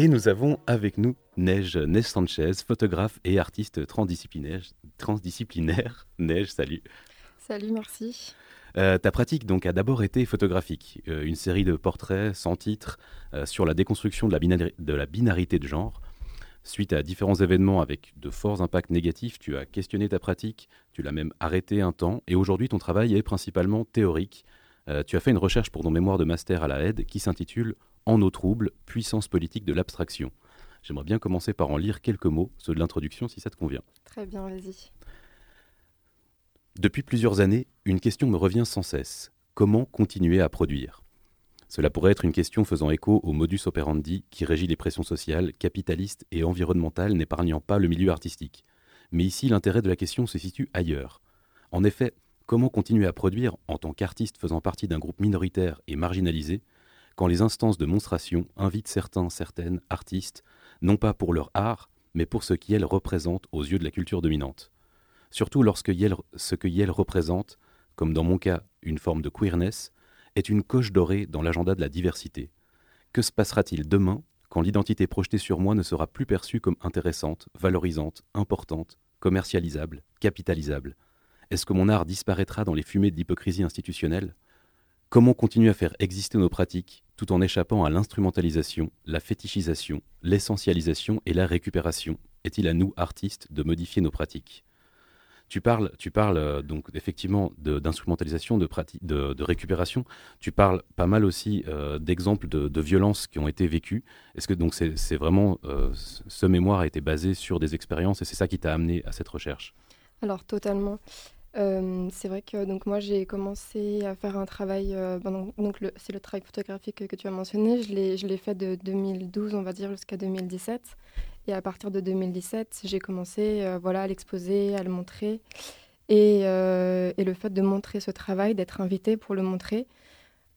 Et nous avons avec nous Neige, Neige Sanchez, photographe et artiste transdisciplinaire. transdisciplinaire. Neige, salut. Salut, merci. Euh, ta pratique donc a d'abord été photographique, euh, une série de portraits sans titre euh, sur la déconstruction de la, de la, binarité de genre. Suite à différents événements avec de forts impacts négatifs, tu as questionné ta pratique, tu l'as même arrêté un temps, et aujourd'hui ton travail est principalement théorique. Tu as fait une recherche pour ton mémoire de master à la aide qui s'intitule En eau trouble, puissance politique de l'abstraction. J'aimerais bien commencer par en lire quelques mots, ceux de l'introduction si ça te convient. Très bien, vas-y. Depuis plusieurs années, une question me revient sans cesse. Comment continuer à produire? Cela pourrait être une question faisant écho au modus operandi qui régit les pressions sociales, capitalistes et environnementales n'épargnant pas le milieu artistique. Mais ici, l'intérêt de la question se situe ailleurs. En effet, comment continuer à produire en tant qu'artiste faisant partie d'un groupe minoritaire et marginalisé quand les instances de monstration invitent certains, certaines artistes, non pas pour leur art, mais pour ce qu'elles représentent aux yeux de la culture dominante surtout lorsque ce que Yale représente, comme dans mon cas une forme de queerness, est une coche dorée dans l'agenda de la diversité. Que se passera-t-il demain quand l'identité projetée sur moi ne sera plus perçue comme intéressante, valorisante, importante, commercialisable, capitalisable? Est-ce que mon art disparaîtra dans les fumées de l'hypocrisie institutionnelle? Comment continuer à faire exister nos pratiques tout en échappant à l'instrumentalisation, la fétichisation, l'essentialisation et la récupération? Est-il à nous, artistes, de modifier nos pratiques? Tu parles, tu parles euh, donc effectivement d'instrumentalisation, de, de, récupération. Tu parles pas mal aussi euh, d'exemples de, violences qui ont été vécues. Est-ce que donc c'est vraiment euh, ce mémoire a été basé sur des expériences et c'est ça qui t'a amené à cette recherche? Alors totalement. C'est vrai que donc moi j'ai commencé à faire un travail, ben donc c'est le travail photographique que tu as mentionné, je l'ai fait de 2012 on va dire jusqu'à 2017 et à partir de 2017, j'ai commencé euh, voilà, à l'exposer, à le montrer. Et, euh, et, le fait de montrer ce travail, d'être invité pour le montrer,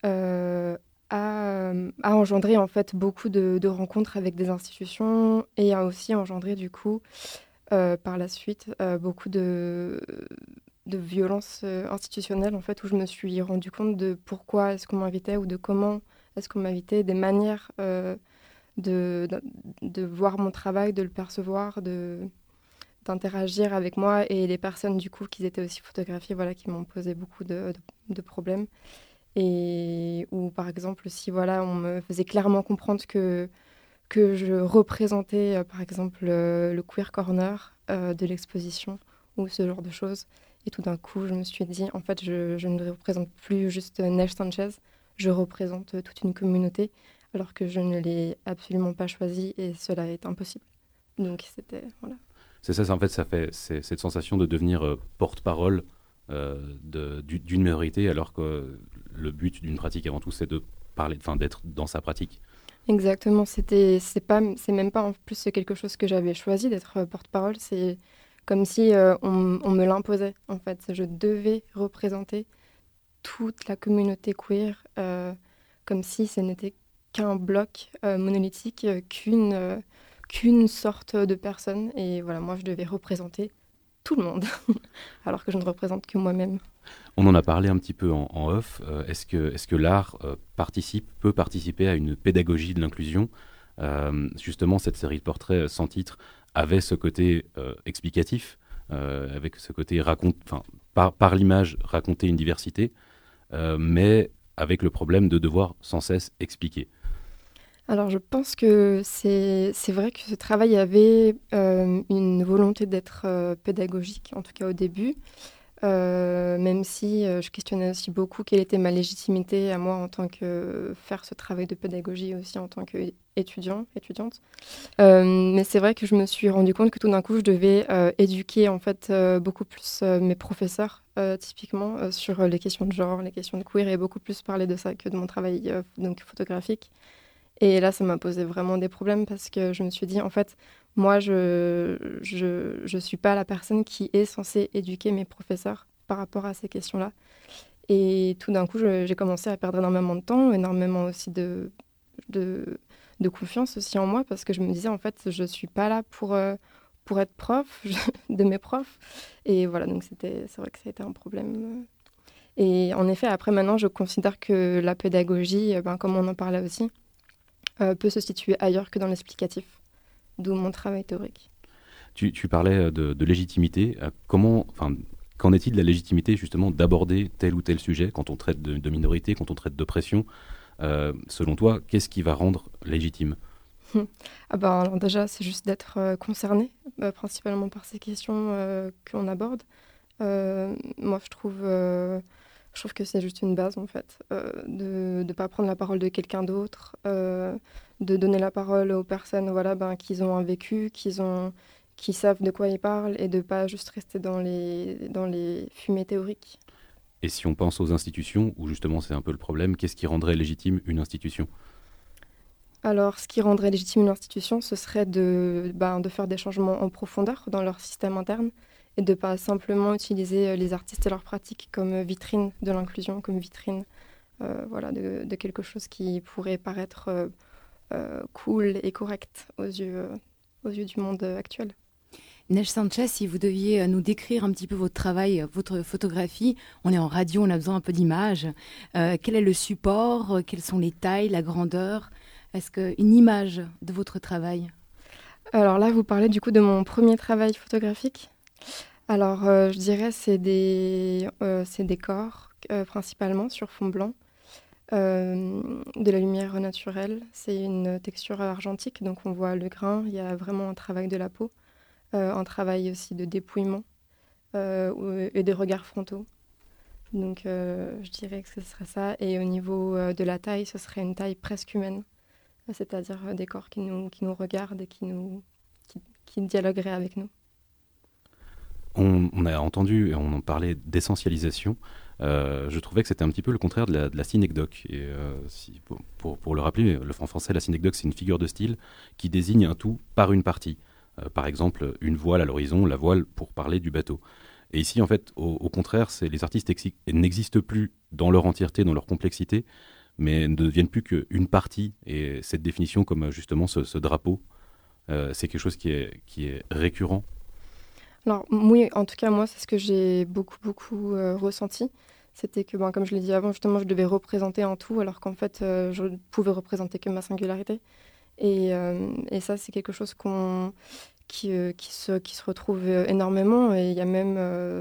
euh, a, a, engendré en fait beaucoup de, rencontres avec des institutions et a aussi engendré du coup par la suite beaucoup de, de violences institutionnelles en fait où je me suis rendu compte de pourquoi est-ce qu'on m'invitait ou de comment est-ce qu'on m'invitait, des manières de, de, voir mon travail, de le percevoir, de d'interagir avec moi et les personnes du coup qui étaient aussi photographiées voilà qui m'ont posé beaucoup de, de, problèmes. Et où par exemple si voilà on me faisait clairement comprendre que que je représentais euh, par exemple le queer corner euh, de l'exposition ou ce genre de choses et tout d'un coup je me suis dit en fait je, je ne représente plus juste Neige Sanchez je représente toute une communauté alors que je ne l'ai absolument pas choisi et cela est impossible. Donc c'était voilà. C'est ça, en fait, ça fait cette sensation de devenir euh, porte-parole euh, d'une minorité, alors que le but d'une pratique avant tout, c'est de parler, enfin d'être dans sa pratique. Exactement. C'était, c'est pas, c'est même pas en plus quelque chose que j'avais choisi d'être euh, porte-parole. C'est comme si on, on, me l'imposait. En fait, je devais représenter toute la communauté queer, comme si ce n'était qu'un bloc euh, monolithique, euh, qu'une euh, qu'une sorte de personne. Et voilà, moi, je devais représenter tout le monde, alors que je ne représente que moi-même. On en a parlé un petit peu en, off. est-ce que, est que l'art participe, peut participer à une pédagogie de l'inclusion? Justement, cette série de portraits sans titre avait ce côté explicatif, avec ce côté raconte, par, l'image raconter une diversité, mais avec le problème de devoir sans cesse expliquer. Alors je pense que c'est vrai que ce travail avait euh, une volonté d'être euh, pédagogique, en tout cas au début, euh, même si je questionnais aussi beaucoup quelle était ma légitimité à moi en tant que faire ce travail de pédagogie aussi en tant qu'étudiant, étudiante. mais c'est vrai que je me suis rendu compte que tout d'un coup je devais éduquer en fait beaucoup plus mes professeurs typiquement sur les questions de genre, les questions de queer et beaucoup plus parler de ça que de mon travail donc photographique. Et là, ça m'a posé vraiment des problèmes parce que je me suis dit, en fait, moi, je ne je, je suis pas la personne qui est censée éduquer mes professeurs par rapport à ces questions-là. Et tout d'un coup, j'ai commencé à perdre énormément de temps, énormément aussi de, de, confiance aussi en moi parce que je me disais, en fait, je ne suis pas là pour, euh, pour être prof de mes profs. Et voilà, donc c'est vrai que ça a été un problème. Et en effet, après maintenant, je considère que la pédagogie, ben, comme on en parlait aussi, peut se situer ailleurs que dans l'explicatif, d'où mon travail théorique. Tu, parlais de, légitimité. Comment, enfin, qu'en est-il de la légitimité justement d'aborder tel ou tel sujet quand on traite de, de minorité, quand on traite d'oppression? Selon toi, qu'est-ce qui va rendre légitime? Ah ben, déjà, c'est juste d'être euh, concerné, euh, principalement par ces questions euh, qu'on aborde. moi, je trouve, je trouve que c'est juste une base, en fait, de ne pas prendre la parole de quelqu'un d'autre, de donner la parole aux personnes voilà, ben, qui ont un vécu, qui, ont, qui savent de quoi ils parlent, et de ne pas juste rester dans les, dans les fumées théoriques. Et si on pense aux institutions, où justement c'est un peu le problème, qu'est-ce qui rendrait légitime une institution? Alors, ce qui rendrait légitime une institution, ce serait de, ben, de faire des changements en profondeur dans leur système interne et de pas simplement utiliser euh, les artistes et leurs pratiques comme vitrine de l'inclusion, comme vitrine euh, voilà, de, quelque chose qui pourrait paraître euh, cool et correct aux yeux, aux yeux du monde actuel. Neige Sanchez, si vous deviez nous décrire un petit peu votre travail, votre photographie, on est en radio, on a besoin un peu d'images. quel est le support Quelles sont les tailles, la grandeur? Est-ce qu'une image de votre travail? Alors là, vous parlez du coup de mon premier travail photographique. Alors, euh, je dirais c'est des, euh, des corps euh, principalement sur fond blanc, de la lumière naturelle. C'est une texture argentique, donc on voit le grain. Il y a vraiment un travail de la peau, un travail aussi de dépouillement et des regards frontaux. Donc, je dirais que ce serait ça. Et au niveau de la taille, ce serait une taille presque humaine c'est-à-dire des corps qui nous, qui nous regardent et qui, nous, qui, dialogueraient avec nous. On, a entendu et on en parlait d'essentialisation. Euh, je trouvais que c'était un petit peu le contraire de la, synecdoque. Et euh, pour, le rappeler, le en français, la synecdoque, c'est une figure de style qui désigne un tout par une partie. par exemple, une voile à l'horizon, la voile pour parler du bateau. Et ici, en fait, au, au contraire, les artistes n'existent plus dans leur entièreté, dans leur complexité, mais ne deviennent plus qu'une partie. Et cette définition, comme justement ce, drapeau, euh, c'est quelque chose qui est récurrent. Alors oui, en tout cas, moi, c'est ce que j'ai beaucoup, beaucoup euh, ressenti. C'était que, ben, comme je l'ai dit avant, justement, je devais représenter en tout, alors qu'en fait, euh, je ne pouvais représenter que ma singularité. Et, et ça, c'est quelque chose qu'on qui, se, retrouve énormément. Et il y a même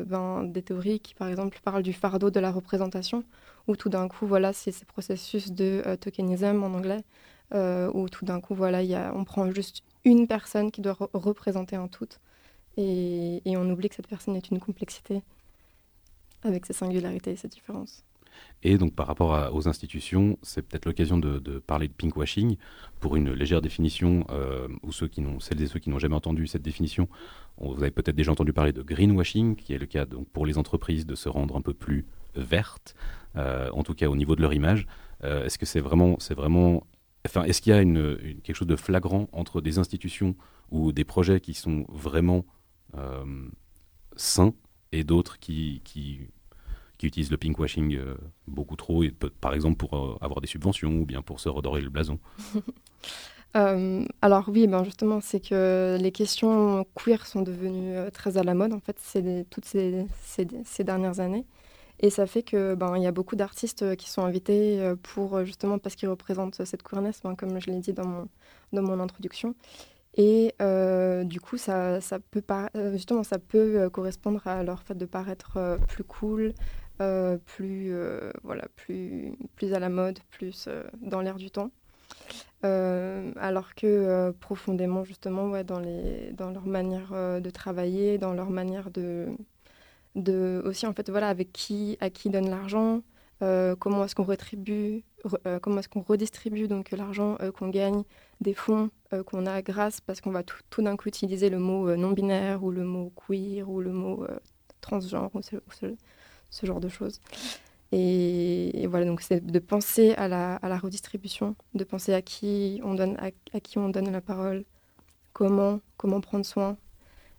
ben, des théories qui, par exemple, parlent du fardeau de la représentation, où tout d'un coup, voilà, c'est ces processus de euh, tokenism en anglais, euh, où tout d'un coup, voilà, on prend juste une personne qui doit représenter un tout, et, on oublie que cette personne est une complexité avec ses singularités et ses différences. Et donc par rapport aux institutions, c'est peut-être l'occasion de, parler de pinkwashing pour une légère définition, euh, ou ceux qui n'ont, celles et ceux qui n'ont jamais entendu cette définition, vous avez peut-être déjà entendu parler de greenwashing, qui est le cas donc pour les entreprises de se rendre un peu plus vertes, euh, en tout cas au niveau de leur image. Euh, est-ce que c'est vraiment, c'est vraiment, enfin, est-ce qu'il y a une, quelque chose de flagrant entre des institutions ou des projets qui sont vraiment sains et d'autres qui, qui, utilisent le pinkwashing beaucoup trop, par exemple pour avoir des subventions ou bien pour se redorer le blason alors oui, ben justement, c'est que les questions queer sont devenues très à la mode, en fait, toutes ces, dernières années. Et ça fait que ben y a beaucoup d'artistes euh, qui sont invités euh, pour euh, justement parce qu'ils représentent cette queerness, ben, comme je l'ai dit dans mon dans mon introduction. Et du coup, ça, ça peut pas, justement, ça peut correspondre à leur fait de paraître plus cool, plus voilà, plus plus à la mode, plus dans l'air du temps. alors que profondément, justement, ouais, dans, les, dans leur manière de travailler, dans leur manière de, de aussi en fait voilà avec qui à qui donne l'argent euh, comment est-ce qu'on rétribue euh, comment est-ce qu'on redistribue donc l'argent euh, qu'on gagne des fonds qu'on a grâce parce qu'on va tout, d'un coup utiliser le mot non binaire ou le mot queer ou le mot transgenre ou ce, genre de choses et, voilà donc c'est de penser à la, redistribution de penser à qui on donne à qui on donne la parole comment comment prendre soin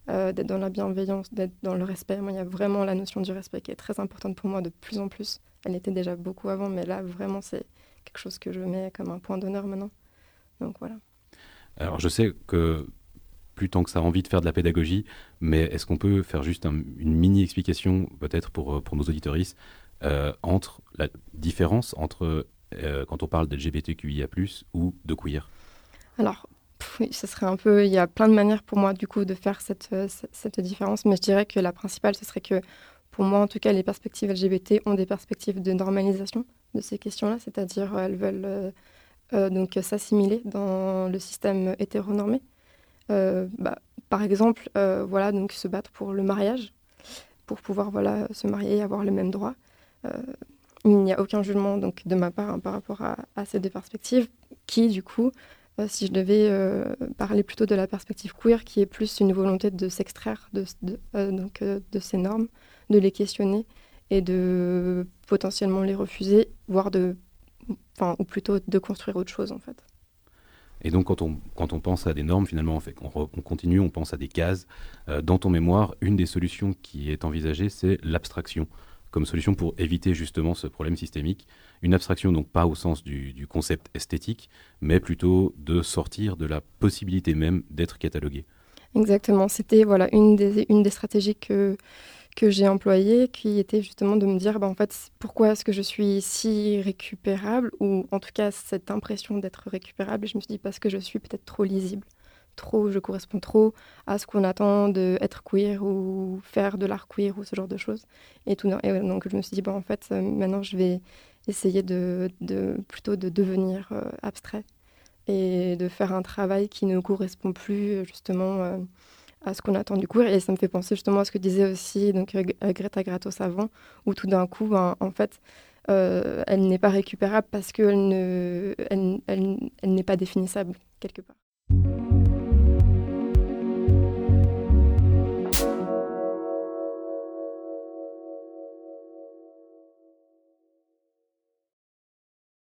d'être dans la bienveillance, d'être dans le respect. Moi, il y a vraiment la notion du respect qui est très importante pour moi de plus en plus. Elle était déjà beaucoup avant, mais là, vraiment, c'est quelque chose que je mets comme un point d'honneur maintenant. Donc voilà. Alors, je sais que plus tant que ça a envie de faire de la pédagogie, mais est-ce qu'on peut faire juste une mini explication, peut-être pour, pour nos auditoristes entre la différence entre quand on parle d'LGBTQIA+, ou de queer? Alors, oui, ce serait un peu. Il y a plein de manières pour moi, du coup, de faire cette, cette différence, mais je dirais que la principale, ce serait que, pour moi, en tout cas, les perspectives LGBT ont des perspectives de normalisation de ces questions-là, c'est-à-dire elles veulent donc s'assimiler dans le système hétéronormé. Bah, par exemple, voilà, donc se battre pour le mariage, pour pouvoir voilà se marier et avoir les mêmes droits. il n'y a aucun jugement donc de ma part hein, par rapport à, ces deux perspectives, qui du coup euh, si je devais euh, parler plutôt de la perspective queer, qui est plus une volonté de s'extraire de, euh, de ces normes, de les questionner et de potentiellement les refuser, voire de, enfin, ou plutôt de construire autre chose en fait. Et donc, quand on, quand on pense à des normes, finalement, on, fait, on, continue, on pense à des cases. dans ton mémoire, une des solutions qui est envisagée, c'est l'abstraction comme solution pour éviter justement ce problème systémique. Une abstraction, donc pas au sens du, concept esthétique, mais plutôt de sortir de la possibilité même d'être catalogué. Exactement, c'était voilà une des, une des stratégies que, que j'ai employées, qui était justement de me dire, bah, en fait, pourquoi est-ce que je suis si récupérable, ou en tout cas cette impression d'être récupérable, je me suis dit parce que je suis peut-être trop lisible trop, je corresponds trop à ce qu'on attend d'être queer ou faire de l'art queer ou ce genre de choses. Et, tout, donc je me suis dit, bon, en fait, euh, maintenant je vais essayer de, de plutôt de devenir euh, abstrait et de faire un travail qui ne correspond plus justement euh, à ce qu'on attend du queer. Et ça me fait penser justement à ce que disait aussi donc, Greta Gratos avant, où tout d'un coup, en fait, elle n'est pas récupérable parce qu'elle elle, elle, elle n'est pas définissable quelque part.